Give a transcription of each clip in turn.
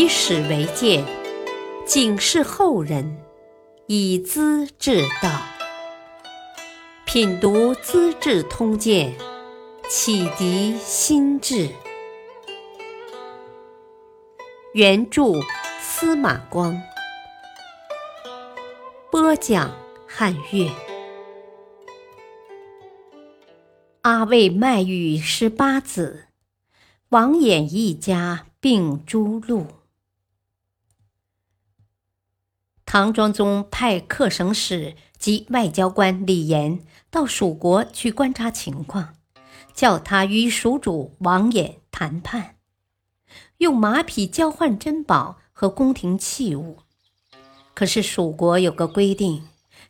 以史为鉴，警示后人，以资治道。品读《资治通鉴》，启迪心智。原著司马光，播讲汉乐。阿魏卖玉十八子，王衍一家并诸路。唐庄宗派客省使及外交官李严到蜀国去观察情况，叫他与蜀主王衍谈判。用马匹交换珍宝和宫廷器物，可是蜀国有个规定，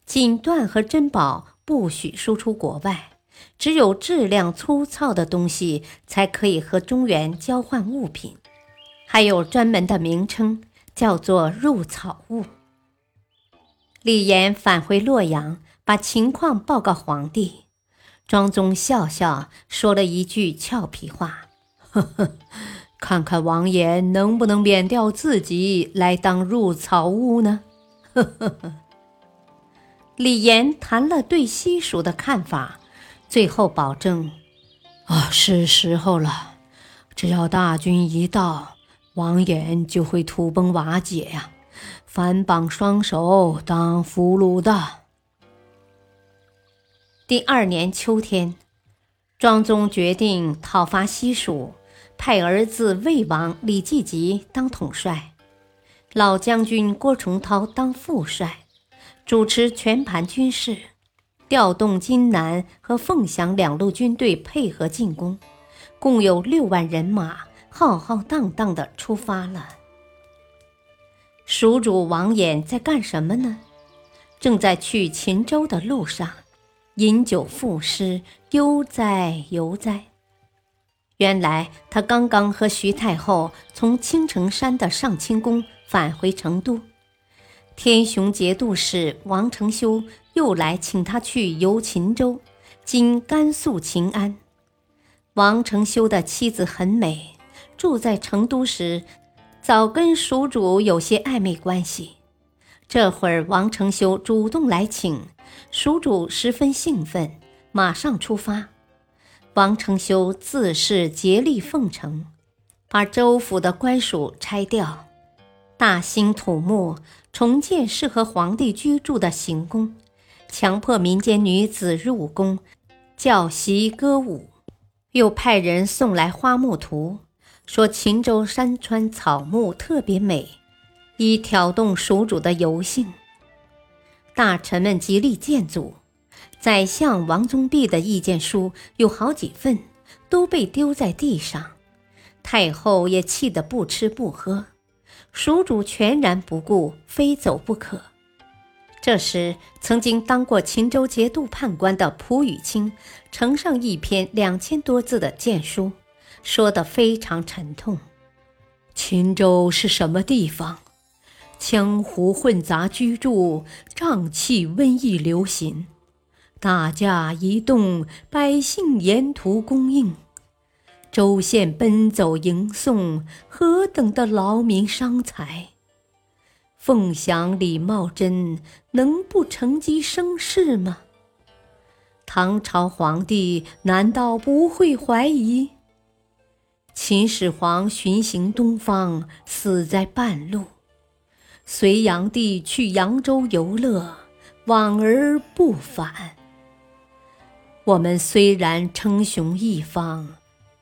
锦缎和珍宝不许输出国外，只有质量粗糙的东西才可以和中原交换物品，还有专门的名称，叫做入草物。李严返回洛阳，把情况报告皇帝，庄宗笑笑说了一句俏皮话：“呵呵。”看看王衍能不能免掉自己来当入草屋呢？呵呵呵。李严谈了对西蜀的看法，最后保证：啊，是时候了，只要大军一到，王衍就会土崩瓦解呀，反绑双手当俘虏的。第二年秋天，庄宗决定讨伐西蜀。派儿子魏王李继吉当统帅，老将军郭崇韬当副帅，主持全盘军事，调动荆南和凤翔两路军队配合进攻，共有六万人马，浩浩荡荡地出发了。蜀主王衍在干什么呢？正在去秦州的路上，饮酒赋诗，悠哉悠哉。原来他刚刚和徐太后从青城山的上清宫返回成都，天雄节度使王承修又来请他去游秦州，今甘肃秦安。王承修的妻子很美，住在成都时，早跟蜀主有些暧昧关系。这会儿王承修主动来请，蜀主十分兴奋，马上出发。王承修自是竭力奉承，把州府的官署拆掉，大兴土木，重建适合皇帝居住的行宫，强迫民间女子入宫教习歌舞，又派人送来花木图，说秦州山川草木特别美，以挑动蜀主的游兴。大臣们极力建阻。宰相王宗弼的意见书有好几份，都被丢在地上。太后也气得不吃不喝，蜀主全然不顾，非走不可。这时，曾经当过秦州节度判官的蒲雨清呈上一篇两千多字的谏书，说得非常沉痛：“秦州是什么地方？江湖混杂居住，瘴气瘟疫流行。”大驾移动，百姓沿途供应，州县奔走迎送，何等的劳民伤财！凤翔李茂贞能不乘机生事吗？唐朝皇帝难道不会怀疑？秦始皇巡行东方，死在半路；隋炀帝去扬州游乐，往而不返。我们虽然称雄一方，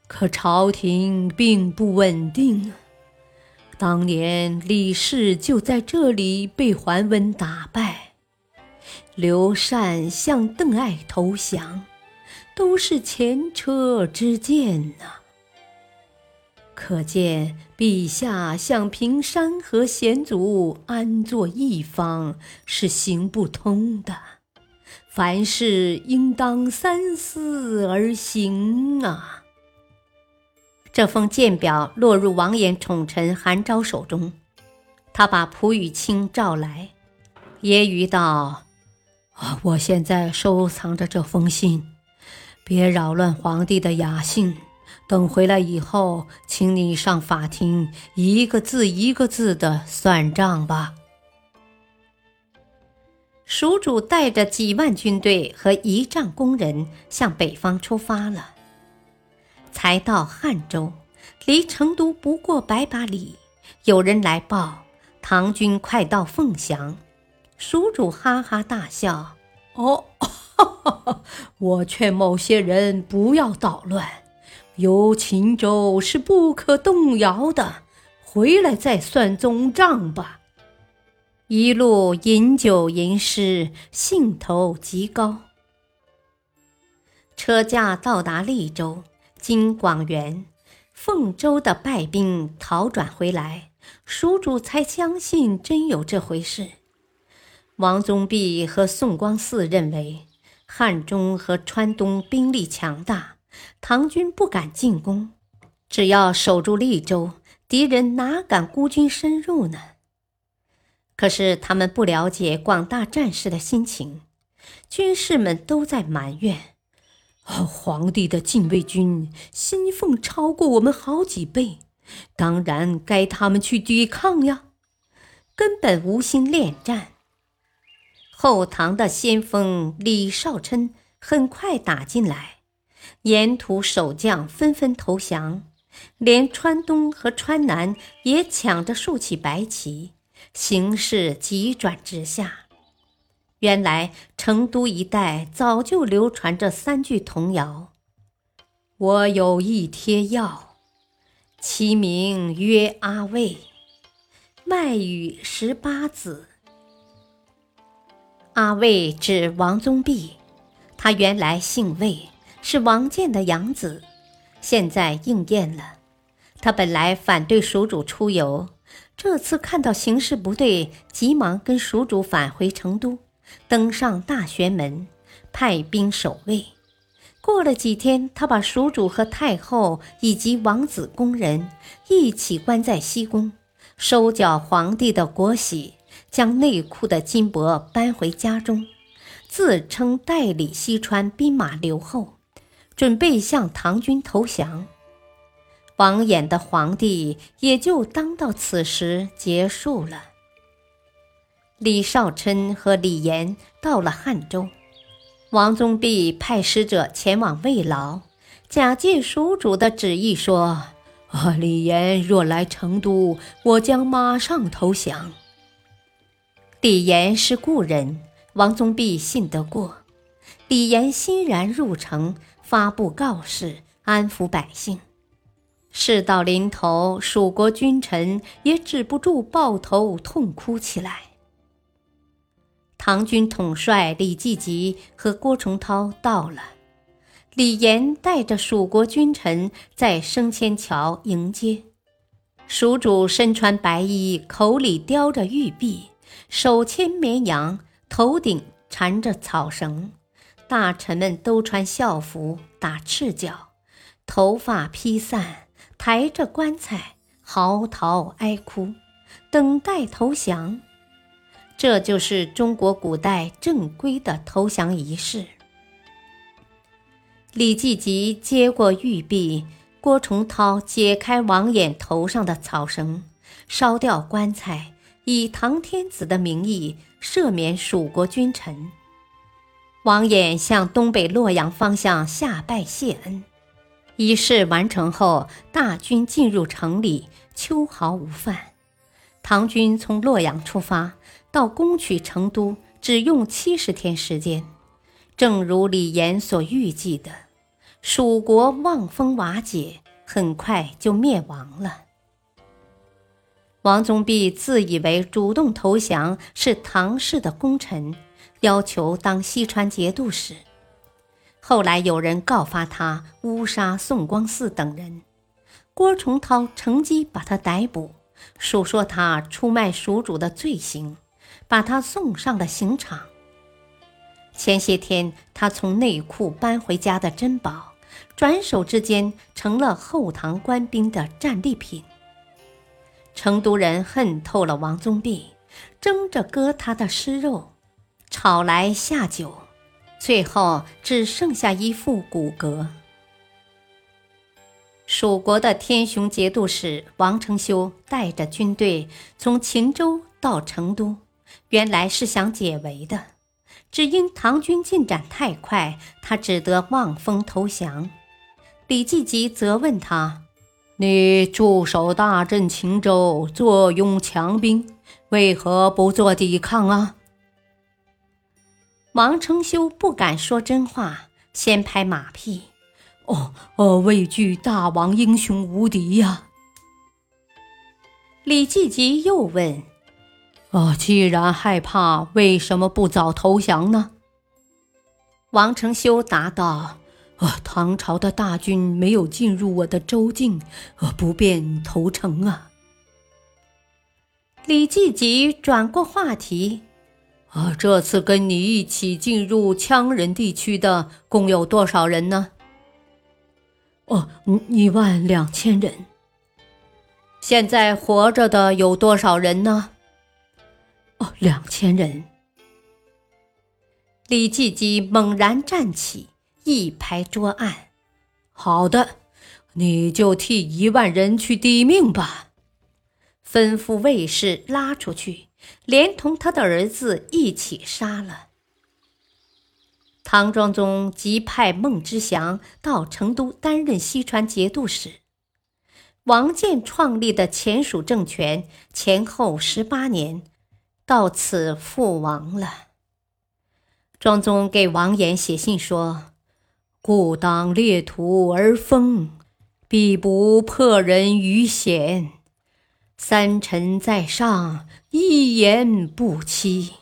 可朝廷并不稳定。当年李氏就在这里被桓温打败，刘禅向邓艾投降，都是前车之鉴呐。可见陛下想平山河险阻，安坐一方是行不通的。凡事应当三思而行啊！这封谏表落入王衍宠臣韩昭手中，他把蒲雨清召来，揶揄道：“，我现在收藏着这封信，别扰乱皇帝的雅兴，等回来以后，请你上法庭，一个字一个字的算账吧。”蜀主带着几万军队和仪仗工人向北方出发了。才到汉州，离成都不过百把里，有人来报唐军快到凤翔。蜀主哈哈大笑：“哦，哈 哈我劝某些人不要捣乱，游秦州是不可动摇的，回来再算总账吧。”一路饮酒吟诗，兴头极高。车驾到达利州（今广元），凤州的败兵逃转回来，蜀主才相信真有这回事。王宗弼和宋光嗣认为，汉中和川东兵力强大，唐军不敢进攻，只要守住利州，敌人哪敢孤军深入呢？可是他们不了解广大战士的心情，军士们都在埋怨：“哦，皇帝的禁卫军薪俸超过我们好几倍，当然该他们去抵抗呀，根本无心恋战。”后唐的先锋李少琛很快打进来，沿途守将纷纷投降，连川东和川南也抢着竖起白旗。形势急转直下。原来成都一带早就流传着三句童谣：“我有一贴药，其名曰阿魏，卖与十八子。”阿魏指王宗弼，他原来姓魏，是王建的养子，现在应验了。他本来反对蜀主出游。这次看到形势不对，急忙跟蜀主返回成都，登上大玄门，派兵守卫。过了几天，他把蜀主和太后以及王子宫人一起关在西宫，收缴皇帝的国玺，将内库的金帛搬回家中，自称代理西川兵马留后，准备向唐军投降。王衍的皇帝也就当到此时结束了。李少琛和李严到了汉州，王宗弼派使者前往慰劳，假借蜀主的旨意说：“啊，李严若来成都，我将马上投降。”李严是故人，王宗弼信得过。李严欣然入城，发布告示，安抚百姓。事到临头，蜀国君臣也止不住抱头痛哭起来。唐军统帅李继吉和郭崇韬到了，李严带着蜀国君臣在升迁桥迎接。蜀主身穿白衣，口里叼着玉璧，手牵绵羊，头顶缠着草绳。大臣们都穿校服，打赤脚，头发披散。抬着棺材嚎啕哀哭，等待投降。这就是中国古代正规的投降仪式。李继吉接过玉璧，郭崇韬解开王衍头上的草绳，烧掉棺材，以唐天子的名义赦免蜀国君臣。王衍向东北洛阳方向下拜谢恩。仪式完成后，大军进入城里，秋毫无犯。唐军从洛阳出发，到攻取成都，只用七十天时间。正如李严所预计的，蜀国望风瓦解，很快就灭亡了。王宗弼自以为主动投降是唐氏的功臣，要求当西川节度使。后来有人告发他诬杀宋光嗣等人，郭崇韬乘机把他逮捕，述说他出卖蜀主的罪行，把他送上了刑场。前些天他从内库搬回家的珍宝，转手之间成了后唐官兵的战利品。成都人恨透了王宗弼，争着割他的尸肉，吵来下酒。最后只剩下一副骨骼。蜀国的天雄节度使王承修带着军队从秦州到成都，原来是想解围的，只因唐军进展太快，他只得望风投降。李继吉责问他：“你驻守大镇秦州，坐拥强兵，为何不做抵抗啊？”王承修不敢说真话，先拍马屁。哦，哦，畏惧大王英雄无敌呀！李继吉又问：“啊，既然害怕，为什么不早投降呢？”王承修答道：“啊，唐朝的大军没有进入我的州境，呃，不便投诚啊。”李继吉转过话题：“啊，这次跟你一起进入羌人地区的，共有多少人呢？”哦，一万两千人。现在活着的有多少人呢？哦，两千人。李继基猛然站起，一拍桌案：“好的，你就替一万人去抵命吧。”吩咐卫士拉出去，连同他的儿子一起杀了。唐庄宗即派孟知祥到成都担任西川节度使。王建创立的前蜀政权前后十八年，到此覆亡了。庄宗给王衍写信说：“故当列土而封，必不破人于险。三臣在上，一言不欺。”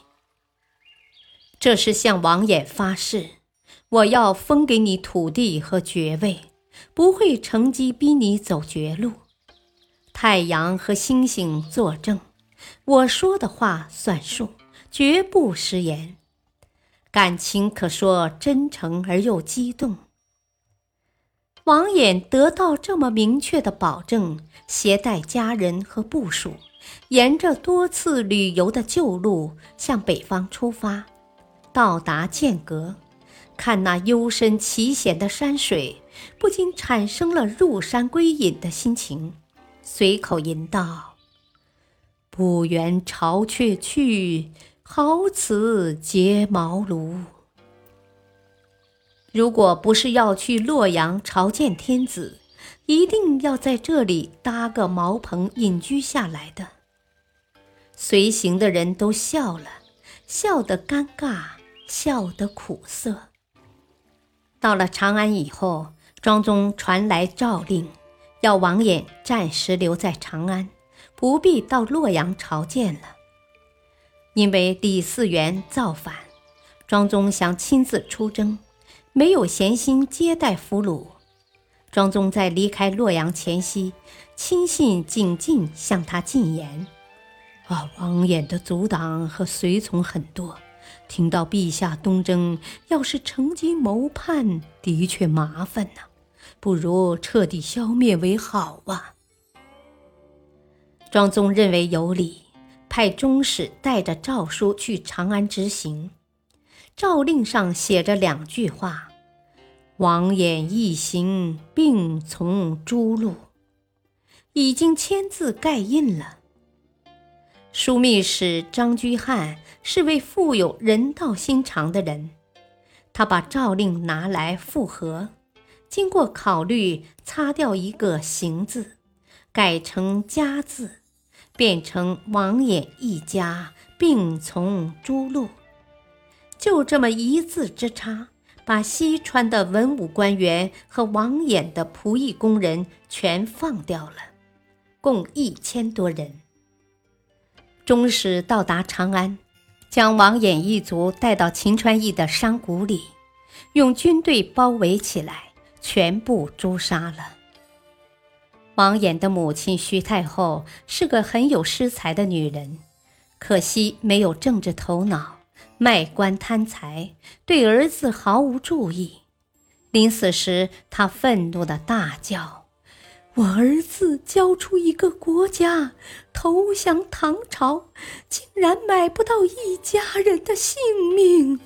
这是向王衍发誓，我要封给你土地和爵位，不会乘机逼你走绝路。太阳和星星作证，我说的话算数，绝不食言。感情可说真诚而又激动。王衍得到这么明确的保证，携带家人和部属，沿着多次旅游的旧路向北方出发。到达剑阁，看那幽深奇险的山水，不禁产生了入山归隐的心情，随口吟道：“不缘巢雀去，好此睫毛庐。”如果不是要去洛阳朝见天子，一定要在这里搭个茅棚隐居下来的。随行的人都笑了，笑得尴尬。笑得苦涩。到了长安以后，庄宗传来诏令，要王衍暂时留在长安，不必到洛阳朝见了。因为李嗣源造反，庄宗想亲自出征，没有闲心接待俘虏。庄宗在离开洛阳前夕，亲信景进向他进言：“啊，王衍的阻挡和随从很多。”听到陛下东征，要是乘机谋叛，的确麻烦呐。不如彻底消灭为好啊。庄宗认为有理，派中使带着诏书去长安执行。诏令上写着两句话：“王衍一行，并从诸路。”已经签字盖印了。枢密使张居翰是位富有人道心肠的人，他把诏令拿来复核，经过考虑，擦掉一个“行”字，改成“家”字，变成王衍一家并从诸路。就这么一字之差，把西川的文武官员和王衍的仆役工人全放掉了，共一千多人。中使到达长安，将王衍一族带到秦川驿的山谷里，用军队包围起来，全部诛杀了。王衍的母亲徐太后是个很有诗才的女人，可惜没有政治头脑，卖官贪财，对儿子毫无注意。临死时，他愤怒的大叫。我儿子交出一个国家，投降唐朝，竟然买不到一家人的性命。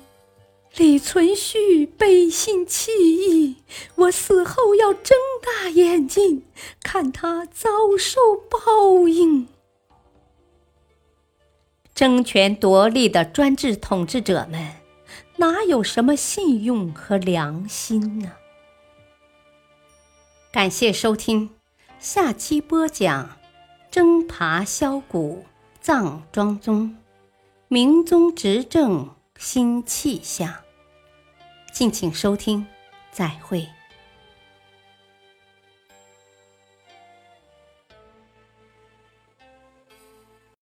李存勖背信弃义，我死后要睁大眼睛看他遭受报应。争权夺利的专制统治者们，哪有什么信用和良心呢？感谢收听，下期播讲：征伐萧谷，葬庄宗，明宗执政新气象。敬请收听，再会。